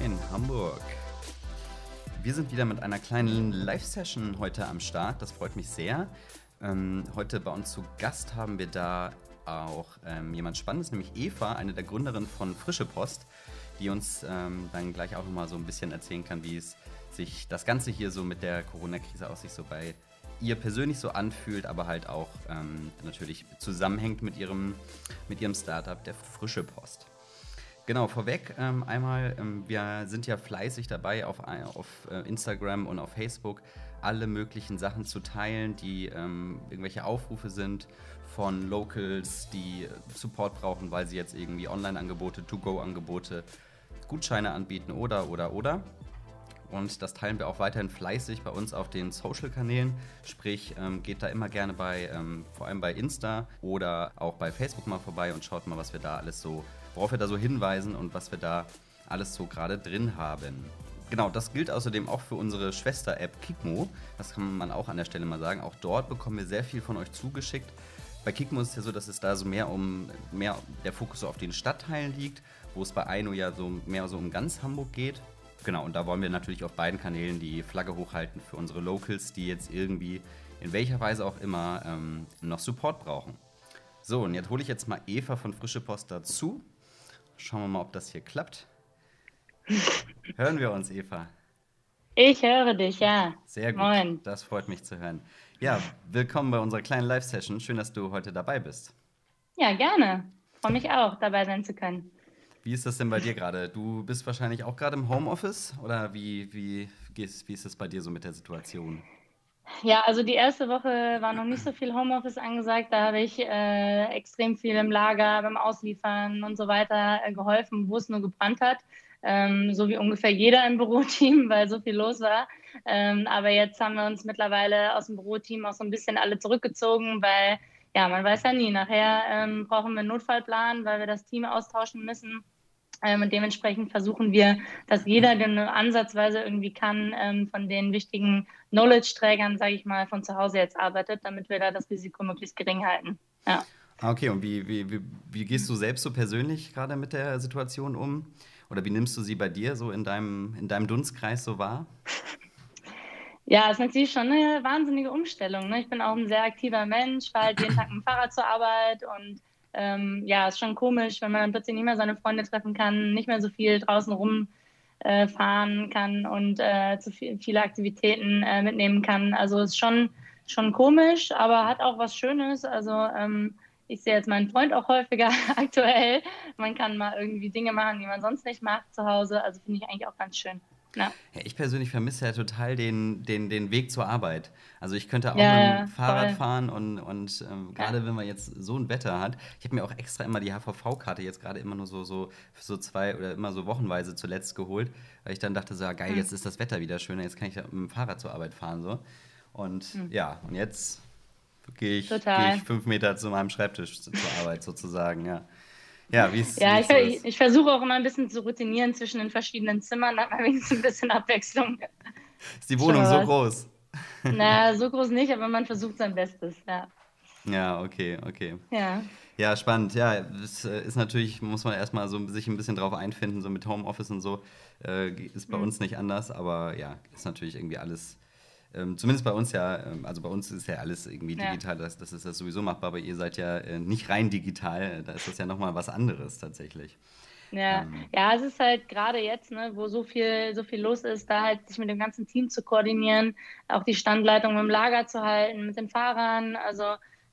Moin, Hamburg. Wir sind wieder mit einer kleinen Live-Session heute am Start. Das freut mich sehr. Ähm, heute bei uns zu Gast haben wir da auch ähm, jemand Spannendes, nämlich Eva, eine der Gründerinnen von Frische Post, die uns ähm, dann gleich auch nochmal so ein bisschen erzählen kann, wie es sich das Ganze hier so mit der Corona-Krise aus sich so bei ihr persönlich so anfühlt, aber halt auch ähm, natürlich zusammenhängt mit ihrem, mit ihrem Startup, der Frische Post. Genau, vorweg ähm, einmal, ähm, wir sind ja fleißig dabei, auf, auf äh, Instagram und auf Facebook alle möglichen Sachen zu teilen, die ähm, irgendwelche Aufrufe sind von Locals, die Support brauchen, weil sie jetzt irgendwie Online-Angebote, To-Go-Angebote, Gutscheine anbieten oder, oder, oder. Und das teilen wir auch weiterhin fleißig bei uns auf den Social-Kanälen. Sprich, ähm, geht da immer gerne bei, ähm, vor allem bei Insta oder auch bei Facebook mal vorbei und schaut mal, was wir da alles so worauf wir da so hinweisen und was wir da alles so gerade drin haben. Genau, das gilt außerdem auch für unsere Schwester-App Kikmo. Das kann man auch an der Stelle mal sagen. Auch dort bekommen wir sehr viel von euch zugeschickt. Bei Kikmo ist es ja so, dass es da so mehr um mehr der Fokus so auf den Stadtteilen liegt, wo es bei Aino ja so mehr so um ganz Hamburg geht. Genau, und da wollen wir natürlich auf beiden Kanälen die Flagge hochhalten für unsere Locals, die jetzt irgendwie in welcher Weise auch immer ähm, noch Support brauchen. So, und jetzt hole ich jetzt mal Eva von Frische Post dazu. Schauen wir mal, ob das hier klappt. Hören wir uns, Eva? Ich höre dich, ja. Sehr gut. Moin. Das freut mich zu hören. Ja, willkommen bei unserer kleinen Live-Session. Schön, dass du heute dabei bist. Ja, gerne. Freue mich auch, dabei sein zu können. Wie ist das denn bei dir gerade? Du bist wahrscheinlich auch gerade im Homeoffice oder wie, wie, wie ist es bei dir so mit der Situation? Ja, also die erste Woche war noch nicht so viel Homeoffice angesagt. Da habe ich äh, extrem viel im Lager beim Ausliefern und so weiter äh, geholfen, wo es nur gebrannt hat. Ähm, so wie ungefähr jeder im Büroteam, weil so viel los war. Ähm, aber jetzt haben wir uns mittlerweile aus dem Büroteam auch so ein bisschen alle zurückgezogen, weil ja, man weiß ja nie. Nachher ähm, brauchen wir einen Notfallplan, weil wir das Team austauschen müssen. Ähm, und dementsprechend versuchen wir, dass jeder, der nur ansatzweise irgendwie kann, ähm, von den wichtigen Knowledge-Trägern, sage ich mal, von zu Hause jetzt arbeitet, damit wir da das Risiko möglichst gering halten. Ja. Ah, okay, und wie, wie, wie, wie gehst du selbst so persönlich gerade mit der Situation um? Oder wie nimmst du sie bei dir so in deinem, in deinem Dunstkreis so wahr? Ja, es ist natürlich schon eine wahnsinnige Umstellung. Ne? Ich bin auch ein sehr aktiver Mensch, fahre halt jeden Tag mit dem Fahrrad zur Arbeit und ähm, ja, ist schon komisch, wenn man plötzlich nicht mehr seine Freunde treffen kann, nicht mehr so viel draußen rumfahren äh, kann und äh, zu viel, viele Aktivitäten äh, mitnehmen kann. Also ist schon, schon komisch, aber hat auch was Schönes. Also ähm, ich sehe jetzt meinen Freund auch häufiger aktuell. Man kann mal irgendwie Dinge machen, die man sonst nicht macht zu Hause. Also finde ich eigentlich auch ganz schön. Ja. ich persönlich vermisse ja total den, den, den Weg zur Arbeit. Also ich könnte auch ja, mit dem Fahrrad voll. fahren und, und ähm, gerade wenn man jetzt so ein Wetter hat. Ich habe mir auch extra immer die HVV-Karte jetzt gerade immer nur so, so für so zwei oder immer so wochenweise zuletzt geholt, weil ich dann dachte so, ja geil, mhm. jetzt ist das Wetter wieder schöner, jetzt kann ich mit dem Fahrrad zur Arbeit fahren. So. Und mhm. ja, und jetzt gehe ich, geh ich fünf Meter zu meinem Schreibtisch zur Arbeit sozusagen, ja. Ja, wie ist Ja, ich, ich, ich versuche auch immer ein bisschen zu routinieren zwischen den verschiedenen Zimmern, hat man wenigstens ein bisschen Abwechslung. Ist die Wohnung so groß? Na, so groß nicht, aber man versucht sein Bestes, ja. Ja, okay, okay. Ja. Ja, spannend. Ja, es äh, ist natürlich, muss man erstmal so sich ein bisschen drauf einfinden, so mit Homeoffice und so. Äh, ist bei mhm. uns nicht anders, aber ja, ist natürlich irgendwie alles ähm, zumindest bei uns ja, ähm, also bei uns ist ja alles irgendwie digital, ja. das, das ist das sowieso machbar, aber ihr seid ja äh, nicht rein digital, da ist das ja nochmal was anderes tatsächlich. Ja, ähm. ja, es ist halt gerade jetzt, ne, wo so viel, so viel los ist, da halt sich mit dem ganzen Team zu koordinieren, auch die Standleitung im Lager zu halten, mit den Fahrern. Also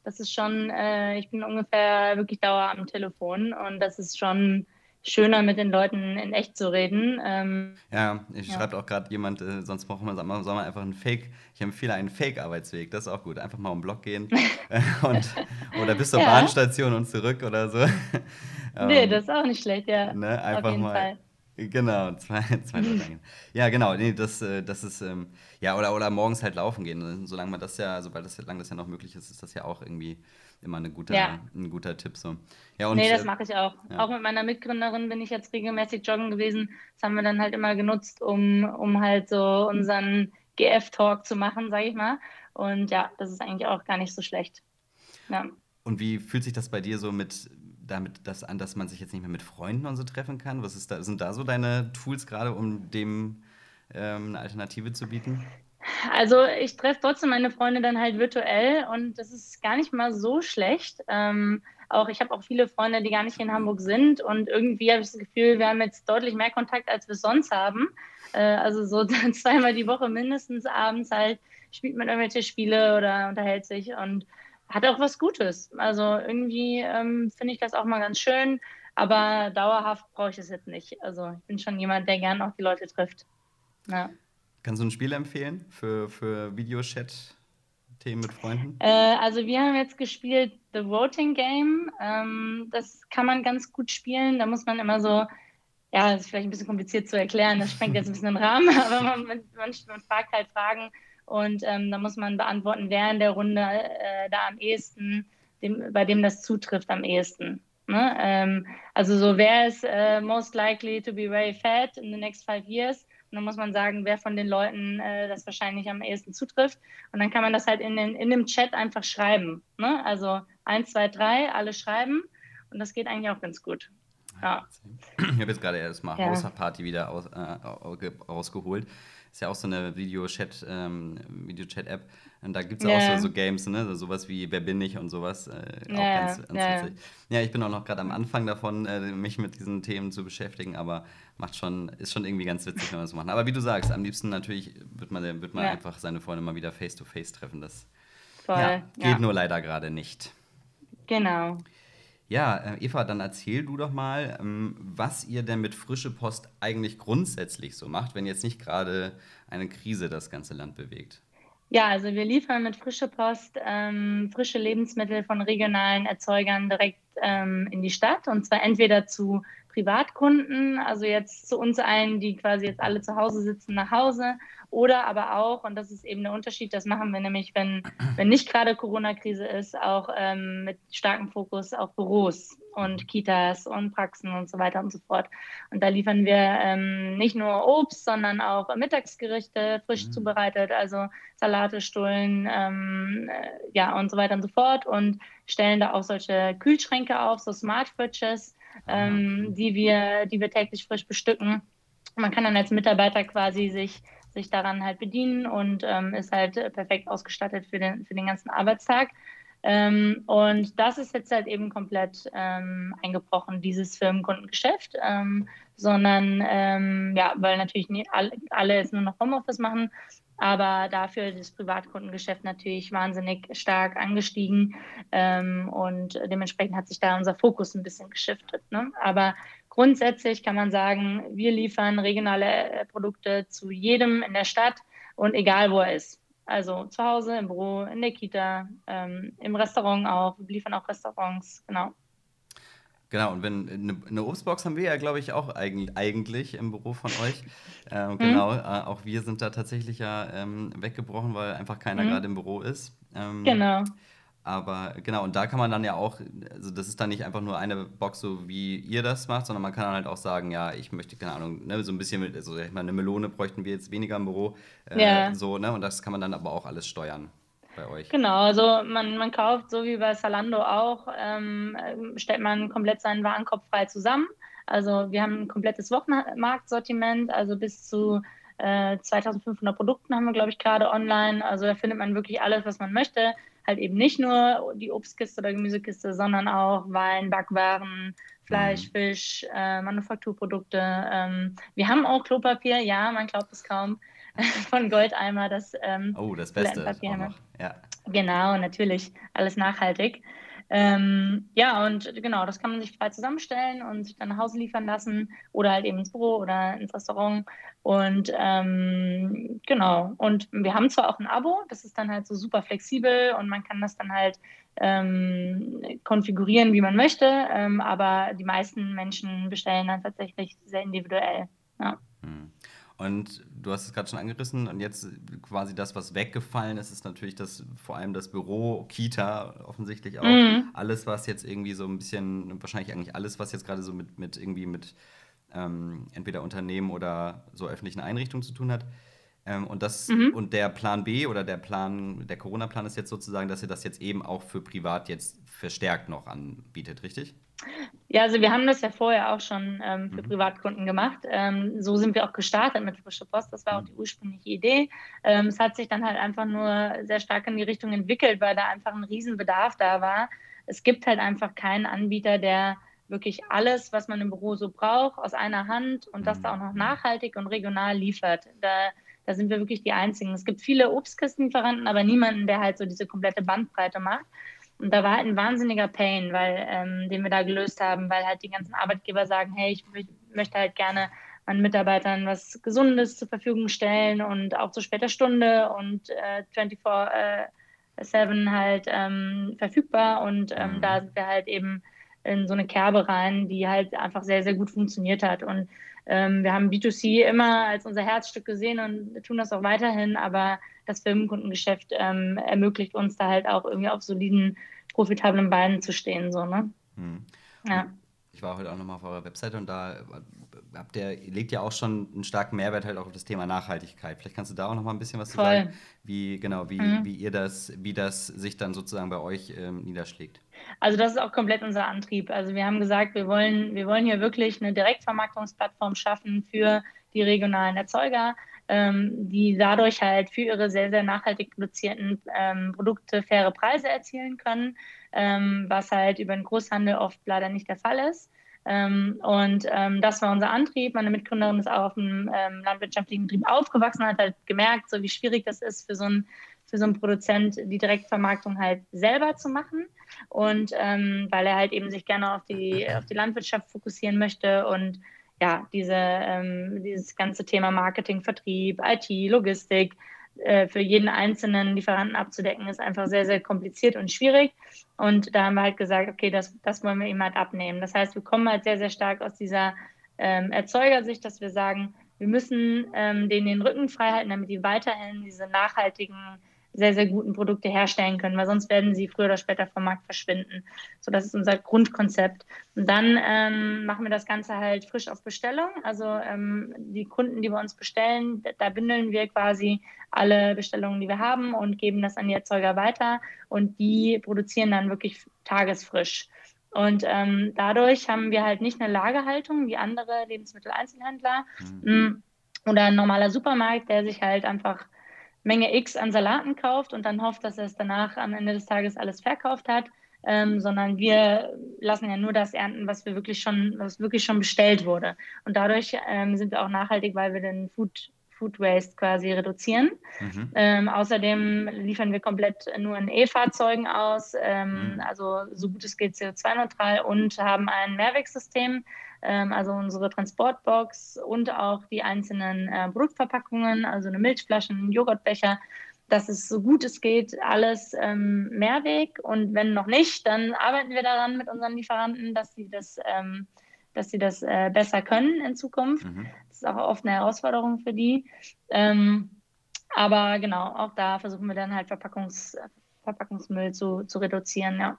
das ist schon, äh, ich bin ungefähr wirklich dauer am Telefon und das ist schon schöner mit den Leuten in echt zu reden. Ähm, ja, ich ja. schreibt auch gerade jemand, äh, sonst braucht man, soll man einfach einen Fake, ich empfehle einen Fake-Arbeitsweg, das ist auch gut. Einfach mal um Block gehen und, oder bis zur ja. Bahnstation und zurück oder so. nee, ähm, das ist auch nicht schlecht, ja. Ne, einfach mal. Fall. Genau, zwei, zwei Ja, genau, nee, das, äh, das ist, ähm, ja, oder, oder morgens halt laufen gehen. Solange man das ja, sobald das, solange das ja noch möglich ist, ist das ja auch irgendwie immer eine gute, ja. ein guter Tipp. So. Ja, und, nee, das äh, mache ich auch. Ja. Auch mit meiner Mitgründerin bin ich jetzt regelmäßig joggen gewesen. Das haben wir dann halt immer genutzt, um, um halt so unseren GF-Talk zu machen, sage ich mal. Und ja, das ist eigentlich auch gar nicht so schlecht. Ja. Und wie fühlt sich das bei dir so mit damit das an, dass man sich jetzt nicht mehr mit Freunden und so treffen kann? Was ist da, sind da so deine Tools gerade, um dem ähm, eine Alternative zu bieten? Also ich treffe trotzdem meine Freunde dann halt virtuell und das ist gar nicht mal so schlecht. Ähm, auch ich habe auch viele Freunde, die gar nicht in Hamburg sind und irgendwie habe ich das Gefühl, wir haben jetzt deutlich mehr Kontakt, als wir sonst haben. Äh, also so zweimal die Woche mindestens abends halt spielt man irgendwelche Spiele oder unterhält sich und hat auch was Gutes. Also irgendwie ähm, finde ich das auch mal ganz schön, aber dauerhaft brauche ich es jetzt nicht. Also ich bin schon jemand, der gern auch die Leute trifft. Ja. Kannst du ein Spiel empfehlen für, für Videochat-Themen mit Freunden? Äh, also wir haben jetzt gespielt The Voting Game. Ähm, das kann man ganz gut spielen. Da muss man immer so, ja, das ist vielleicht ein bisschen kompliziert zu erklären, das sprengt jetzt ein bisschen den Rahmen, aber man, man, man fragt halt Fragen und ähm, da muss man beantworten, wer in der Runde äh, da am ehesten, dem, bei dem das zutrifft am ehesten. Ne? Ähm, also so, wer ist äh, most likely to be very fat in the next five years? Und dann muss man sagen, wer von den Leuten äh, das wahrscheinlich am ehesten zutrifft. Und dann kann man das halt in, den, in dem Chat einfach schreiben. Ne? Also eins, zwei, drei, alle schreiben. Und das geht eigentlich auch ganz gut. Ja. Ich habe jetzt gerade erst mal ja. Hausparty wieder aus, äh, rausgeholt ist ja auch so eine Video-Chat, ähm, Video-Chat-App. Und da gibt es ja. auch so, so, Games, ne? So, sowas wie Wer bin ich und sowas. Äh, auch ja, ganz, ganz ja. witzig. Ja, ich bin auch noch gerade am Anfang davon, äh, mich mit diesen Themen zu beschäftigen, aber macht schon, ist schon irgendwie ganz witzig, wenn man das macht. Aber wie du sagst, am liebsten natürlich wird man, wird man einfach seine Freunde mal wieder face-to-face -face treffen. Das Voll, geht nur leider gerade nicht. Genau. Ja, äh, Eva, dann erzähl du doch mal, ähm, was ihr denn mit frische Post eigentlich grundsätzlich so macht, wenn jetzt nicht gerade eine Krise das ganze Land bewegt. Ja, also wir liefern mit frische Post ähm, frische Lebensmittel von regionalen Erzeugern direkt ähm, in die Stadt und zwar entweder zu Privatkunden, also jetzt zu uns allen, die quasi jetzt alle zu Hause sitzen, nach Hause oder aber auch, und das ist eben der Unterschied, das machen wir nämlich, wenn, wenn nicht gerade Corona-Krise ist, auch ähm, mit starkem Fokus auf Büros und Kitas und Praxen und so weiter und so fort. Und da liefern wir ähm, nicht nur Obst, sondern auch Mittagsgerichte frisch mhm. zubereitet, also Salate, Stullen, ähm, äh, ja und so weiter und so fort und stellen da auch solche Kühlschränke auf, so Smart Fridges, ähm, die wir, die wir täglich frisch bestücken. Man kann dann als Mitarbeiter quasi sich sich daran halt bedienen und ähm, ist halt perfekt ausgestattet für den, für den ganzen Arbeitstag. Ähm, und das ist jetzt halt eben komplett ähm, eingebrochen, dieses Firmenkundengeschäft, ähm, sondern ähm, ja, weil natürlich nie, alle, alle jetzt nur noch Homeoffice machen, aber dafür das Privatkundengeschäft natürlich wahnsinnig stark angestiegen ähm, und dementsprechend hat sich da unser Fokus ein bisschen geschiftet. Ne? Aber Grundsätzlich kann man sagen, wir liefern regionale äh, Produkte zu jedem in der Stadt und egal wo er ist. Also zu Hause, im Büro, in der Kita, ähm, im Restaurant auch. Wir liefern auch Restaurants, genau. Genau, und wenn eine, eine Obstbox haben wir ja, glaube ich, auch eigentlich, eigentlich im Büro von euch. Ähm, genau, mhm. äh, auch wir sind da tatsächlich ja ähm, weggebrochen, weil einfach keiner mhm. gerade im Büro ist. Ähm, genau. Aber genau, und da kann man dann ja auch, also das ist dann nicht einfach nur eine Box, so wie ihr das macht, sondern man kann dann halt auch sagen, ja, ich möchte, keine Ahnung, ne, so ein bisschen mit, also ich meine, eine Melone bräuchten wir jetzt weniger im Büro. Äh, ja. So, ne? Und das kann man dann aber auch alles steuern bei euch. Genau, also man, man kauft, so wie bei Salando auch, ähm, stellt man komplett seinen Warenkorb frei zusammen. Also wir haben ein komplettes Wochenmarktsortiment, also bis zu 2500 äh, Produkten haben wir, glaube ich, gerade online. Also da findet man wirklich alles, was man möchte halt eben nicht nur die Obstkiste oder Gemüsekiste, sondern auch Wein, Backwaren, Fleisch, mhm. Fisch, äh, Manufakturprodukte. Ähm, wir haben auch Klopapier, ja, man glaubt es kaum, von Goldeimer, das ähm, Oh, das Beste. Ja. Genau, natürlich, alles nachhaltig. Ähm, ja, und genau, das kann man sich frei zusammenstellen und sich dann nach Hause liefern lassen oder halt eben ins Büro oder ins Restaurant. Und ähm, genau, und wir haben zwar auch ein Abo, das ist dann halt so super flexibel und man kann das dann halt ähm, konfigurieren, wie man möchte, ähm, aber die meisten Menschen bestellen dann tatsächlich sehr individuell. Ja. Hm. Und du hast es gerade schon angerissen und jetzt quasi das, was weggefallen ist, ist natürlich das vor allem das Büro, Kita offensichtlich auch. Mhm. Alles, was jetzt irgendwie so ein bisschen, wahrscheinlich eigentlich alles, was jetzt gerade so mit, mit irgendwie mit ähm, entweder Unternehmen oder so öffentlichen Einrichtungen zu tun hat. Ähm, und das mhm. und der Plan B oder der Plan, der Corona-Plan ist jetzt sozusagen, dass ihr das jetzt eben auch für privat jetzt verstärkt noch anbietet, richtig? Ja, also wir haben das ja vorher auch schon ähm, für mhm. Privatkunden gemacht. Ähm, so sind wir auch gestartet mit Frische Post. Das war auch die mhm. ursprüngliche Idee. Ähm, es hat sich dann halt einfach nur sehr stark in die Richtung entwickelt, weil da einfach ein Riesenbedarf da war. Es gibt halt einfach keinen Anbieter, der wirklich alles, was man im Büro so braucht, aus einer Hand und das da auch noch mhm. nachhaltig und regional liefert. Da, da sind wir wirklich die Einzigen. Es gibt viele Obstkistenlieferanten, aber niemanden, der halt so diese komplette Bandbreite macht. Und da war halt ein wahnsinniger Pain, weil, ähm, den wir da gelöst haben, weil halt die ganzen Arbeitgeber sagen, hey, ich möchte halt gerne meinen Mitarbeitern was Gesundes zur Verfügung stellen und auch zu später Stunde und äh, 24 äh, 7 halt ähm, verfügbar. Und ähm, mhm. da sind wir halt eben in so eine Kerbe rein, die halt einfach sehr, sehr gut funktioniert hat. Und ähm, wir haben B2C immer als unser Herzstück gesehen und tun das auch weiterhin, aber das Firmenkundengeschäft ähm, ermöglicht uns da halt auch irgendwie auf soliden, profitablen Beinen zu stehen. So, ne? Hm. Ja. Ich war heute auch nochmal auf eurer Webseite und da habt ihr, legt ja auch schon einen starken Mehrwert halt auch auf das Thema Nachhaltigkeit. Vielleicht kannst du da auch noch mal ein bisschen was Voll. zu sagen, wie genau, wie, mhm. wie ihr das, wie das sich dann sozusagen bei euch ähm, niederschlägt. Also das ist auch komplett unser Antrieb. Also wir haben gesagt, wir wollen, wir wollen hier wirklich eine Direktvermarktungsplattform schaffen für die regionalen Erzeuger, ähm, die dadurch halt für ihre sehr, sehr nachhaltig produzierten ähm, Produkte faire Preise erzielen können, ähm, was halt über den Großhandel oft leider nicht der Fall ist. Ähm, und ähm, das war unser Antrieb. Meine Mitgründerin ist auch auf einem ähm, landwirtschaftlichen Betrieb aufgewachsen, hat halt gemerkt, so wie schwierig das ist für so einen für so einen Produzent die Direktvermarktung halt selber zu machen und ähm, weil er halt eben sich gerne auf die auf die Landwirtschaft fokussieren möchte und ja diese ähm, dieses ganze Thema Marketing, Vertrieb, IT, Logistik äh, für jeden einzelnen Lieferanten abzudecken, ist einfach sehr, sehr kompliziert und schwierig. Und da haben wir halt gesagt, okay, das, das wollen wir ihm halt abnehmen. Das heißt, wir kommen halt sehr, sehr stark aus dieser ähm, Erzeugersicht, dass wir sagen, wir müssen ähm, denen den Rücken frei halten, damit die weiterhin diese nachhaltigen sehr, sehr guten Produkte herstellen können, weil sonst werden sie früher oder später vom Markt verschwinden. So, das ist unser Grundkonzept. Und dann ähm, machen wir das Ganze halt frisch auf Bestellung. Also ähm, die Kunden, die bei uns bestellen, da bündeln wir quasi alle Bestellungen, die wir haben und geben das an die Erzeuger weiter und die produzieren dann wirklich tagesfrisch. Und ähm, dadurch haben wir halt nicht eine Lagerhaltung wie andere Lebensmitteleinzelhändler mhm. Mm, oder ein normaler Supermarkt, der sich halt einfach Menge X an Salaten kauft und dann hofft, dass er es danach am Ende des Tages alles verkauft hat, ähm, sondern wir lassen ja nur das ernten, was wir wirklich schon, was wirklich schon bestellt wurde. Und dadurch ähm, sind wir auch nachhaltig, weil wir den Food Food Waste quasi reduzieren. Mhm. Ähm, außerdem liefern wir komplett nur in E-Fahrzeugen aus, ähm, mhm. also so gut es geht CO2-neutral und haben ein Mehrwegsystem, also unsere Transportbox und auch die einzelnen äh, Produktverpackungen, also eine Milchflasche, einen Joghurtbecher. Das ist so gut es geht alles ähm, Mehrweg und wenn noch nicht, dann arbeiten wir daran mit unseren Lieferanten, dass sie das, ähm, dass sie das äh, besser können in Zukunft. Mhm. Das ist auch oft eine Herausforderung für die. Ähm, aber genau, auch da versuchen wir dann halt Verpackungs, Verpackungsmüll zu, zu reduzieren, ja.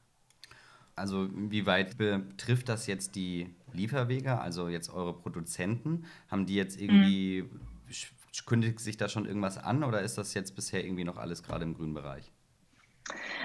Also wie weit betrifft das jetzt die Lieferwege, also jetzt eure Produzenten? Haben die jetzt irgendwie, mhm. kündigt sich da schon irgendwas an oder ist das jetzt bisher irgendwie noch alles gerade im grünen Bereich?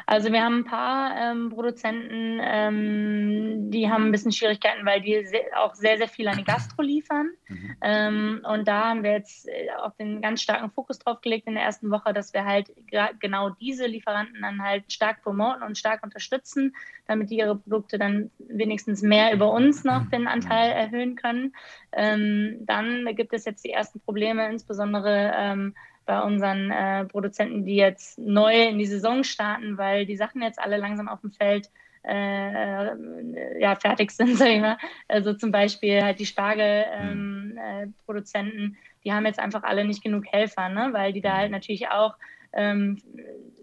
Also wir haben ein paar ähm, Produzenten, ähm, die haben ein bisschen Schwierigkeiten, weil die sehr, auch sehr, sehr viel an die Gastro liefern. Mhm. Ähm, und da haben wir jetzt äh, auch den ganz starken Fokus drauf gelegt in der ersten Woche, dass wir halt genau diese Lieferanten dann halt stark promoten und stark unterstützen, damit die ihre Produkte dann wenigstens mehr über uns noch den Anteil erhöhen können. Ähm, dann gibt es jetzt die ersten Probleme, insbesondere ähm, bei unseren äh, Produzenten, die jetzt neu in die Saison starten, weil die Sachen jetzt alle langsam auf dem Feld äh, ja, fertig sind, sag ich mal. Also zum Beispiel halt die Spargelproduzenten, ähm, äh, die haben jetzt einfach alle nicht genug Helfer, ne? weil die da halt natürlich auch ähm,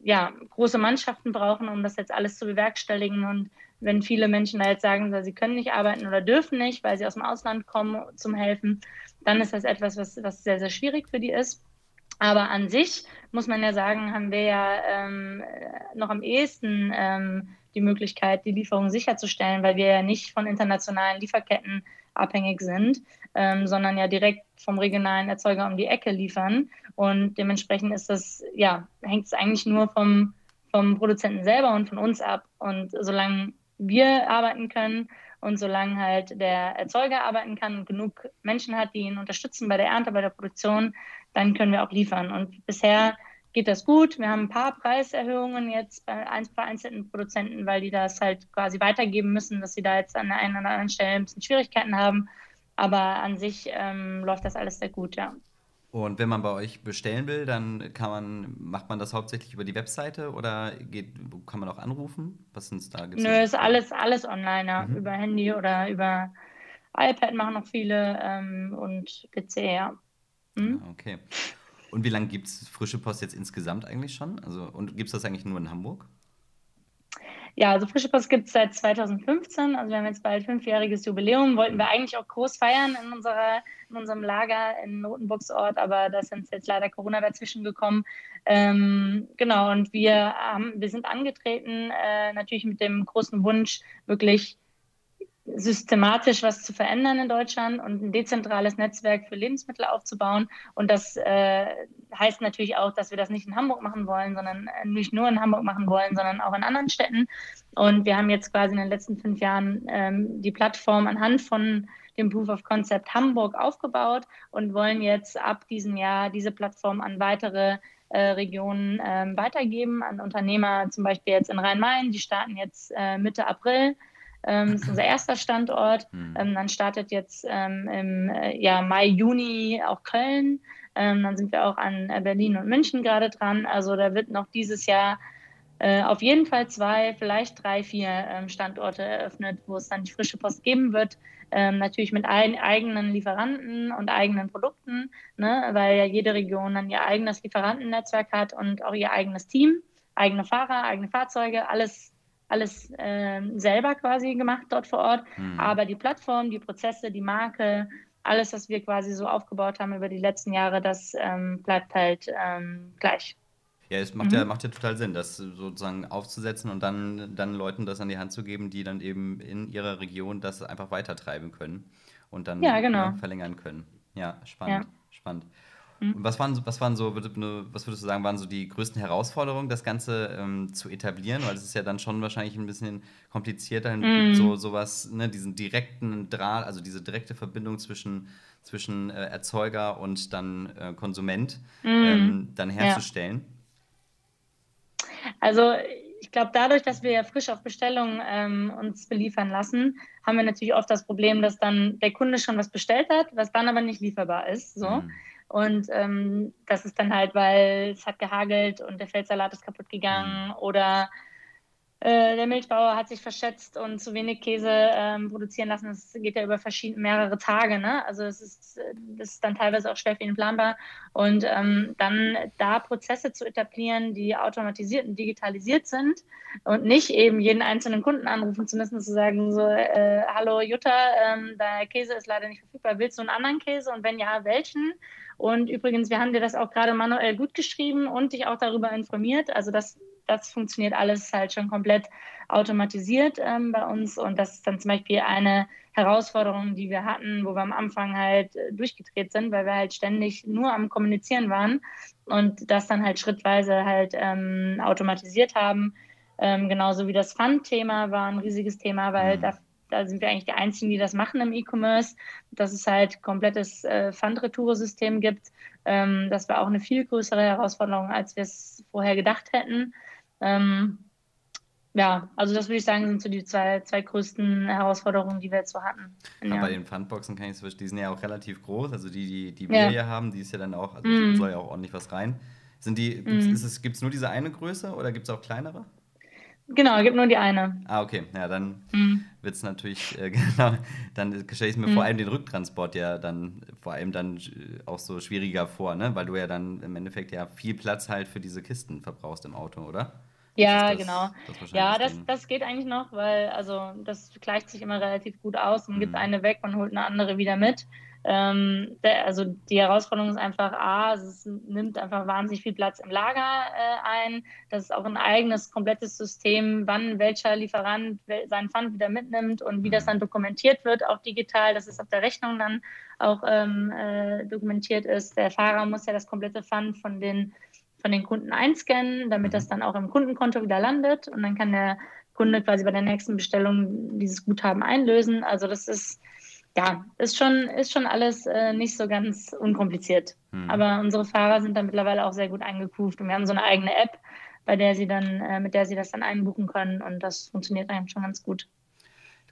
ja, große Mannschaften brauchen, um das jetzt alles zu bewerkstelligen. Und wenn viele Menschen da jetzt sagen, sie können nicht arbeiten oder dürfen nicht, weil sie aus dem Ausland kommen zum Helfen, dann ist das etwas, was, was sehr, sehr schwierig für die ist. Aber an sich muss man ja sagen, haben wir ja ähm, noch am ehesten ähm, die Möglichkeit, die Lieferung sicherzustellen, weil wir ja nicht von internationalen Lieferketten abhängig sind, ähm, sondern ja direkt vom regionalen Erzeuger um die Ecke liefern. Und dementsprechend ist das, ja, hängt es eigentlich nur vom, vom Produzenten selber und von uns ab. Und solange wir arbeiten können Und solange halt der Erzeuger arbeiten kann und genug Menschen hat, die ihn unterstützen bei der Ernte, bei der Produktion, dann können wir auch liefern. Und bisher geht das gut. Wir haben ein paar Preiserhöhungen jetzt bei vereinzelten Produzenten, weil die das halt quasi weitergeben müssen, dass sie da jetzt an der einen oder anderen Stelle ein bisschen Schwierigkeiten haben. Aber an sich ähm, läuft das alles sehr gut, ja. Und wenn man bei euch bestellen will, dann kann man, macht man das hauptsächlich über die Webseite oder geht, kann man auch anrufen? Was sind da? Gibt's Nö, ist alles, alles online, ja. Mhm. Über Handy oder über iPad machen noch viele ähm, und PC, ja. Mhm. Okay. Und wie lange gibt es Frische Post jetzt insgesamt eigentlich schon? Also, und gibt es das eigentlich nur in Hamburg? Ja, also Frische Post gibt es seit 2015. Also wir haben jetzt bald fünfjähriges Jubiläum. Wollten wir eigentlich auch groß feiern in, unserer, in unserem Lager in Notenburgsort, aber da ist jetzt leider Corona dazwischen gekommen. Ähm, genau, und wir, haben, wir sind angetreten, äh, natürlich mit dem großen Wunsch, wirklich systematisch was zu verändern in Deutschland und ein dezentrales Netzwerk für Lebensmittel aufzubauen. Und das äh, heißt natürlich auch, dass wir das nicht in Hamburg machen wollen, sondern äh, nicht nur in Hamburg machen wollen, sondern auch in anderen Städten. Und wir haben jetzt quasi in den letzten fünf Jahren ähm, die Plattform anhand von dem Proof of Concept Hamburg aufgebaut und wollen jetzt ab diesem Jahr diese Plattform an weitere äh, Regionen äh, weitergeben, an Unternehmer, zum Beispiel jetzt in Rhein-Main. Die starten jetzt äh, Mitte April ähm, das ist unser erster Standort. Mhm. Ähm, dann startet jetzt ähm, im äh, ja, Mai, Juni auch Köln. Ähm, dann sind wir auch an äh, Berlin und München gerade dran. Also da wird noch dieses Jahr äh, auf jeden Fall zwei, vielleicht drei, vier ähm, Standorte eröffnet, wo es dann die frische Post geben wird. Ähm, natürlich mit ein, eigenen Lieferanten und eigenen Produkten, ne, weil ja jede Region dann ihr eigenes Lieferantennetzwerk hat und auch ihr eigenes Team, eigene Fahrer, eigene Fahrzeuge, alles alles äh, selber quasi gemacht dort vor Ort. Mhm. Aber die Plattform, die Prozesse, die Marke, alles, was wir quasi so aufgebaut haben über die letzten Jahre, das ähm, bleibt halt ähm, gleich. Ja, es macht, mhm. ja, macht ja total Sinn, das sozusagen aufzusetzen und dann, dann Leuten das an die Hand zu geben, die dann eben in ihrer Region das einfach weitertreiben können und dann ja, genau. ja, verlängern können. Ja, spannend. Spannend. Mhm. Was waren, was waren so, was würdest du sagen, waren so die größten Herausforderungen, das Ganze ähm, zu etablieren? Weil es ist ja dann schon wahrscheinlich ein bisschen komplizierter, mhm. so sowas, ne, diesen direkten Draht, also diese direkte Verbindung zwischen, zwischen äh, Erzeuger und dann äh, Konsument mhm. ähm, dann herzustellen. Ja. Also ich glaube, dadurch, dass wir ja frisch auf Bestellung ähm, uns beliefern lassen, haben wir natürlich oft das Problem, dass dann der Kunde schon was bestellt hat, was dann aber nicht lieferbar ist. So. Mhm. Und ähm, das ist dann halt, weil es hat gehagelt und der Feldsalat ist kaputt gegangen mhm. oder äh, der Milchbauer hat sich verschätzt und zu wenig Käse ähm, produzieren lassen. Das geht ja über verschiedene, mehrere Tage. Ne? Also es ist, das ist dann teilweise auch schwer für ihn planbar. Und ähm, dann da Prozesse zu etablieren, die automatisiert und digitalisiert sind und nicht eben jeden einzelnen Kunden anrufen zu müssen, zu sagen, so, äh, hallo Jutta, ähm, der Käse ist leider nicht verfügbar, willst du einen anderen Käse? Und wenn ja, welchen? Und übrigens, wir haben dir das auch gerade manuell gut geschrieben und dich auch darüber informiert. Also das das funktioniert alles halt schon komplett automatisiert ähm, bei uns. Und das ist dann zum Beispiel eine Herausforderung, die wir hatten, wo wir am Anfang halt äh, durchgedreht sind, weil wir halt ständig nur am Kommunizieren waren und das dann halt schrittweise halt ähm, automatisiert haben. Ähm, genauso wie das Fund-Thema war ein riesiges Thema, weil mhm. da, da, sind wir eigentlich die Einzigen, die das machen im E-Commerce, dass es halt komplettes äh, Fund-Retour-System gibt. Ähm, das war auch eine viel größere Herausforderung, als wir es vorher gedacht hätten. Ähm, ja, also das würde ich sagen, sind so die zwei, zwei größten Herausforderungen, die wir jetzt so hatten. Ja, bei den Fundboxen kann ich es verstehen, die sind ja auch relativ groß. Also die, die, die wir ja. hier haben, die ist ja dann auch, also mm. soll ja auch ordentlich was rein. Sind die, mm. gibt es nur diese eine Größe oder gibt es auch kleinere? Genau, es gibt nur die eine. Ah, okay. Ja, dann mm. wird es natürlich, äh, genau, dann stelle ich mir mm. vor allem den Rücktransport ja dann vor allem dann äh, auch so schwieriger vor, ne? Weil du ja dann im Endeffekt ja viel Platz halt für diese Kisten verbrauchst im Auto, oder? Ja, das, genau. Das ja, das, das geht eigentlich noch, weil also das gleicht sich immer relativ gut aus. Man mhm. gibt eine weg und holt eine andere wieder mit. Ähm, der, also die Herausforderung ist einfach, A, es nimmt einfach wahnsinnig viel Platz im Lager äh, ein. Das ist auch ein eigenes, komplettes System, wann welcher Lieferant seinen Pfand wieder mitnimmt und wie das mhm. dann dokumentiert wird, auch digital, dass es auf der Rechnung dann auch ähm, äh, dokumentiert ist. Der Fahrer muss ja das komplette Pfand von den von den Kunden einscannen, damit das mhm. dann auch im Kundenkonto wieder landet. Und dann kann der Kunde quasi bei der nächsten Bestellung dieses Guthaben einlösen. Also das ist ja, ist schon, ist schon alles äh, nicht so ganz unkompliziert. Hm. Aber unsere Fahrer sind da mittlerweile auch sehr gut eingekuft und wir haben so eine eigene App, bei der sie dann, äh, mit der sie das dann einbuchen können und das funktioniert eigentlich schon ganz gut.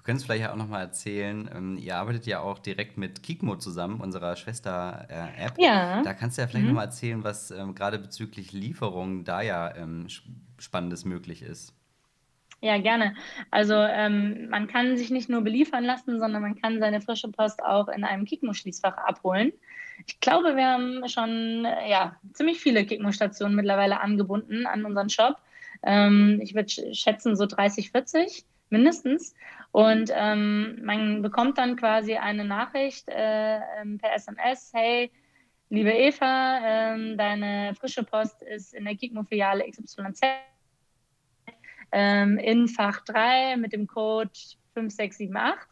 Du könntest vielleicht auch noch mal erzählen, ähm, ihr arbeitet ja auch direkt mit Kikmo zusammen, unserer Schwester-App. Äh, ja. Da kannst du ja vielleicht mhm. noch mal erzählen, was ähm, gerade bezüglich Lieferungen da ja ähm, Spannendes möglich ist. Ja, gerne. Also ähm, man kann sich nicht nur beliefern lassen, sondern man kann seine frische Post auch in einem Kikmo-Schließfach abholen. Ich glaube, wir haben schon ja, ziemlich viele Kikmo-Stationen mittlerweile angebunden an unseren Shop. Ähm, ich würde schätzen so 30, 40 mindestens. Und ähm, man bekommt dann quasi eine Nachricht äh, ähm, per SMS, hey, liebe Eva, ähm, deine frische Post ist in der Kikmo-Filiale XYZ ähm, in Fach 3 mit dem Code 5678.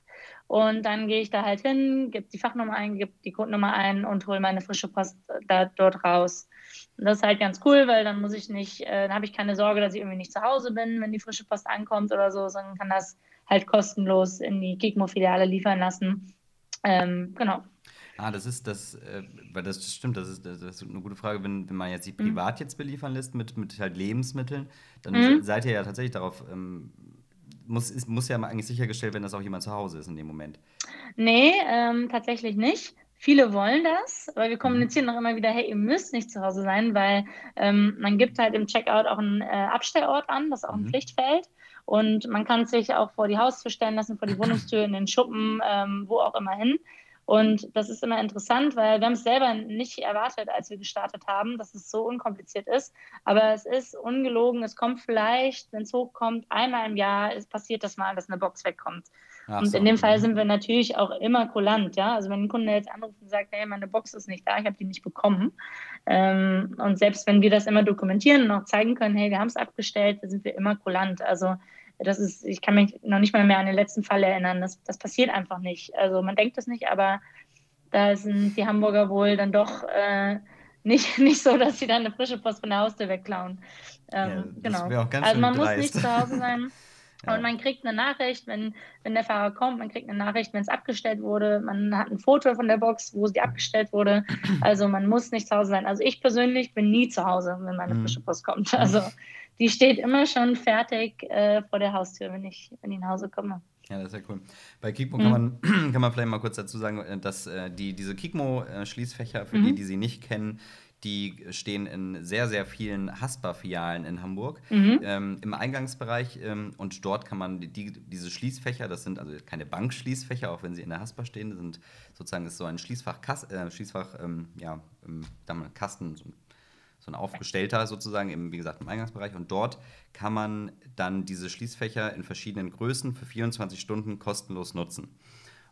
Und dann gehe ich da halt hin, gebe die Fachnummer ein, gebe die Codenummer ein und hole meine frische Post da, dort raus. Das ist halt ganz cool, weil dann muss ich nicht, äh, dann habe ich keine Sorge, dass ich irgendwie nicht zu Hause bin, wenn die frische Post ankommt oder so, sondern kann das halt kostenlos in die Kikmo-Filiale liefern lassen. Ähm, genau. Ah, das ist das, äh, weil das stimmt, das ist, das ist eine gute Frage, wenn, wenn man jetzt sich mhm. privat jetzt beliefern lässt mit, mit halt Lebensmitteln, dann mhm. seid ihr ja tatsächlich darauf, ähm, muss, ist, muss ja mal eigentlich sichergestellt werden, dass auch jemand zu Hause ist in dem Moment. Nee, ähm, tatsächlich nicht. Viele wollen das, aber wir mhm. kommunizieren auch immer wieder, hey, ihr müsst nicht zu Hause sein, weil ähm, man gibt halt im Checkout auch einen äh, Abstellort an, das ist auch ein mhm. Pflichtfeld. Und man kann sich auch vor die Haustür stellen lassen, vor die Wohnungstür, in den Schuppen, ähm, wo auch immer hin. Und das ist immer interessant, weil wir haben es selber nicht erwartet, als wir gestartet haben, dass es so unkompliziert ist. Aber es ist ungelogen, es kommt vielleicht, wenn es hochkommt, einmal im Jahr passiert das mal, dass eine Box wegkommt. Ach und so. in dem Fall sind wir natürlich auch immer kulant, ja. Also wenn ein Kunde jetzt anruft und sagt, hey, meine Box ist nicht da, ich habe die nicht bekommen. Ähm, und selbst wenn wir das immer dokumentieren und auch zeigen können, hey, wir haben es abgestellt, sind wir immer kulant. Also das ist, ich kann mich noch nicht mal mehr an den letzten Fall erinnern. Das, das passiert einfach nicht. Also man denkt das nicht, aber da sind die Hamburger wohl dann doch äh, nicht, nicht so, dass sie dann eine frische Post von der Haustür wegklauen. Ähm, ja, genau. also man muss nicht zu Hause sein. Und man kriegt eine Nachricht, wenn, wenn der Fahrer kommt, man kriegt eine Nachricht, wenn es abgestellt wurde. Man hat ein Foto von der Box, wo sie abgestellt wurde. Also man muss nicht zu Hause sein. Also ich persönlich bin nie zu Hause, wenn meine mhm. frische Post kommt. Also die steht immer schon fertig äh, vor der Haustür, wenn ich, wenn ich nach Hause komme. Ja, das ist ja cool. Bei Kikmo mhm. kann, man, kann man vielleicht mal kurz dazu sagen, äh, dass äh, die, diese Kikmo-Schließfächer, für mhm. die, die sie nicht kennen, die stehen in sehr, sehr vielen Haspa-Filialen in Hamburg mhm. ähm, im Eingangsbereich. Ähm, und dort kann man die, diese Schließfächer, das sind also keine Bankschließfächer, auch wenn sie in der Haspa stehen, sind sozusagen ist so ein Schließfach, äh, Schließfach ähm, ja, Kasten, so ein so ein aufgestellter sozusagen, im, wie gesagt, im Eingangsbereich. Und dort kann man dann diese Schließfächer in verschiedenen Größen für 24 Stunden kostenlos nutzen.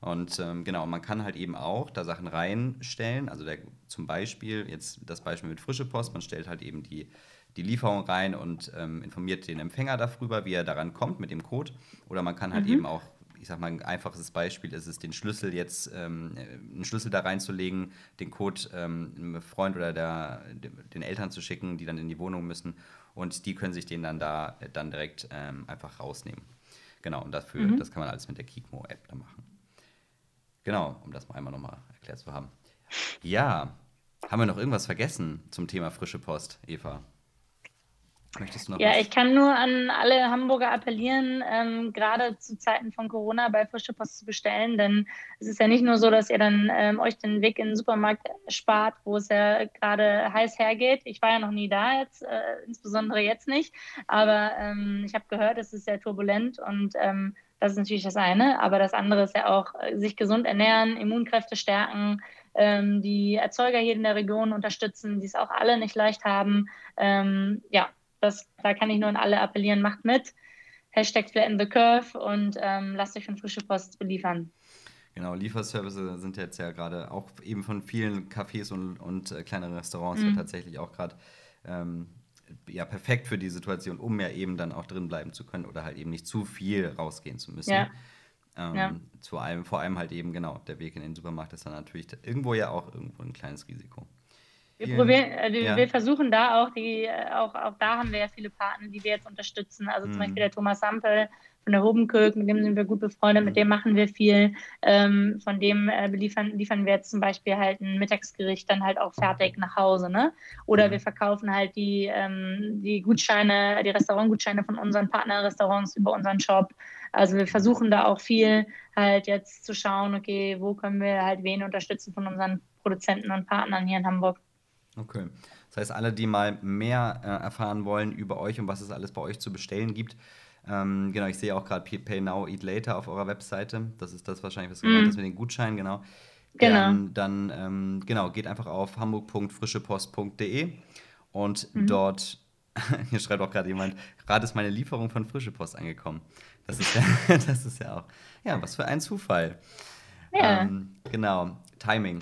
Und ähm, genau, man kann halt eben auch da Sachen reinstellen. Also der, zum Beispiel, jetzt das Beispiel mit frische Post, man stellt halt eben die, die Lieferung rein und ähm, informiert den Empfänger darüber, wie er daran kommt mit dem Code. Oder man kann halt mhm. eben auch ich sag mal, ein einfaches Beispiel ist es, den Schlüssel jetzt, ähm, einen Schlüssel da reinzulegen, den Code ähm, einem Freund oder der, den Eltern zu schicken, die dann in die Wohnung müssen und die können sich den dann da dann direkt ähm, einfach rausnehmen. Genau, und dafür, mhm. das kann man alles mit der Kikmo-App da machen. Genau, um das mal einmal nochmal erklärt zu haben. Ja, haben wir noch irgendwas vergessen zum Thema frische Post, Eva? Möchtest du noch ja, was? ich kann nur an alle Hamburger appellieren, ähm, gerade zu Zeiten von Corona bei Frische Post zu bestellen, denn es ist ja nicht nur so, dass ihr dann ähm, euch den Weg in den Supermarkt spart, wo es ja gerade heiß hergeht. Ich war ja noch nie da jetzt, äh, insbesondere jetzt nicht, aber ähm, ich habe gehört, es ist sehr turbulent und ähm, das ist natürlich das eine, aber das andere ist ja auch äh, sich gesund ernähren, Immunkräfte stärken, ähm, die Erzeuger hier in der Region unterstützen, die es auch alle nicht leicht haben. Ähm, ja, das, da kann ich nur an alle appellieren, macht mit. Hashtag flatten the curve und ähm, lasst euch von frische Post beliefern. Genau, Lieferservice sind jetzt ja gerade auch eben von vielen Cafés und, und äh, kleineren Restaurants mhm. ja tatsächlich auch gerade ähm, ja, perfekt für die Situation, um ja eben dann auch drin bleiben zu können oder halt eben nicht zu viel rausgehen zu müssen. Ja. Ähm, ja. Zu allem, vor allem halt eben, genau, der Weg in den Supermarkt ist dann natürlich irgendwo ja auch irgendwo ein kleines Risiko. Wir, probieren, äh, ja. wir versuchen da auch, die, äh, auch, auch da haben wir ja viele Partner, die wir jetzt unterstützen. Also zum mhm. Beispiel der Thomas Sampel von der Hobenkirk, mit dem sind wir gut befreundet, mhm. mit dem machen wir viel. Ähm, von dem äh, liefern, liefern wir jetzt zum Beispiel halt ein Mittagsgericht dann halt auch fertig nach Hause. Ne? Oder mhm. wir verkaufen halt die, ähm, die Gutscheine, die Restaurantgutscheine von unseren Partnerrestaurants über unseren Shop. Also wir versuchen da auch viel halt jetzt zu schauen, okay, wo können wir halt wen unterstützen von unseren Produzenten und Partnern hier in Hamburg. Okay. Das heißt, alle, die mal mehr äh, erfahren wollen über euch und was es alles bei euch zu bestellen gibt, ähm, genau, ich sehe auch gerade Pay Now, Eat Later auf eurer Webseite. Das ist das wahrscheinlich, was du mm. das mit den Gutscheinen, genau. Genau. Ähm, dann, ähm, genau, geht einfach auf hamburg.frischepost.de und mhm. dort, hier schreibt auch gerade jemand, gerade ist meine Lieferung von Frische Post angekommen. Das ist ja, das ist ja auch, ja, was für ein Zufall. Ja. Ähm, genau, Timing.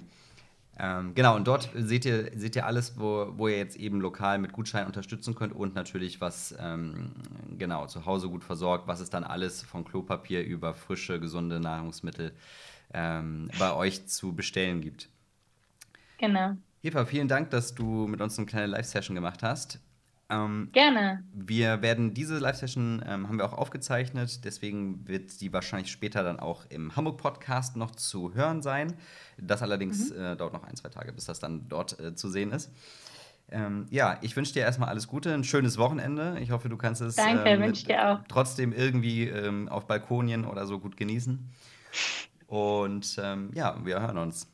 Ähm, genau, und dort seht ihr, seht ihr alles, wo, wo ihr jetzt eben lokal mit Gutscheinen unterstützen könnt und natürlich, was ähm, genau zu Hause gut versorgt, was es dann alles von Klopapier über frische, gesunde Nahrungsmittel ähm, bei euch zu bestellen gibt. Genau. Eva, vielen Dank, dass du mit uns eine kleine Live-Session gemacht hast. Ähm, Gerne. Wir werden diese Live-Session ähm, haben wir auch aufgezeichnet, deswegen wird die wahrscheinlich später dann auch im Hamburg-Podcast noch zu hören sein. Das allerdings mhm. äh, dauert noch ein, zwei Tage, bis das dann dort äh, zu sehen ist. Ähm, ja, ich wünsche dir erstmal alles Gute, ein schönes Wochenende. Ich hoffe, du kannst es Danke, ähm, dir auch. trotzdem irgendwie ähm, auf Balkonien oder so gut genießen. Und ähm, ja, wir hören uns.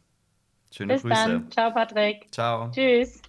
Schöne Bis Grüße. Dann. Ciao, Patrick. Ciao. Tschüss.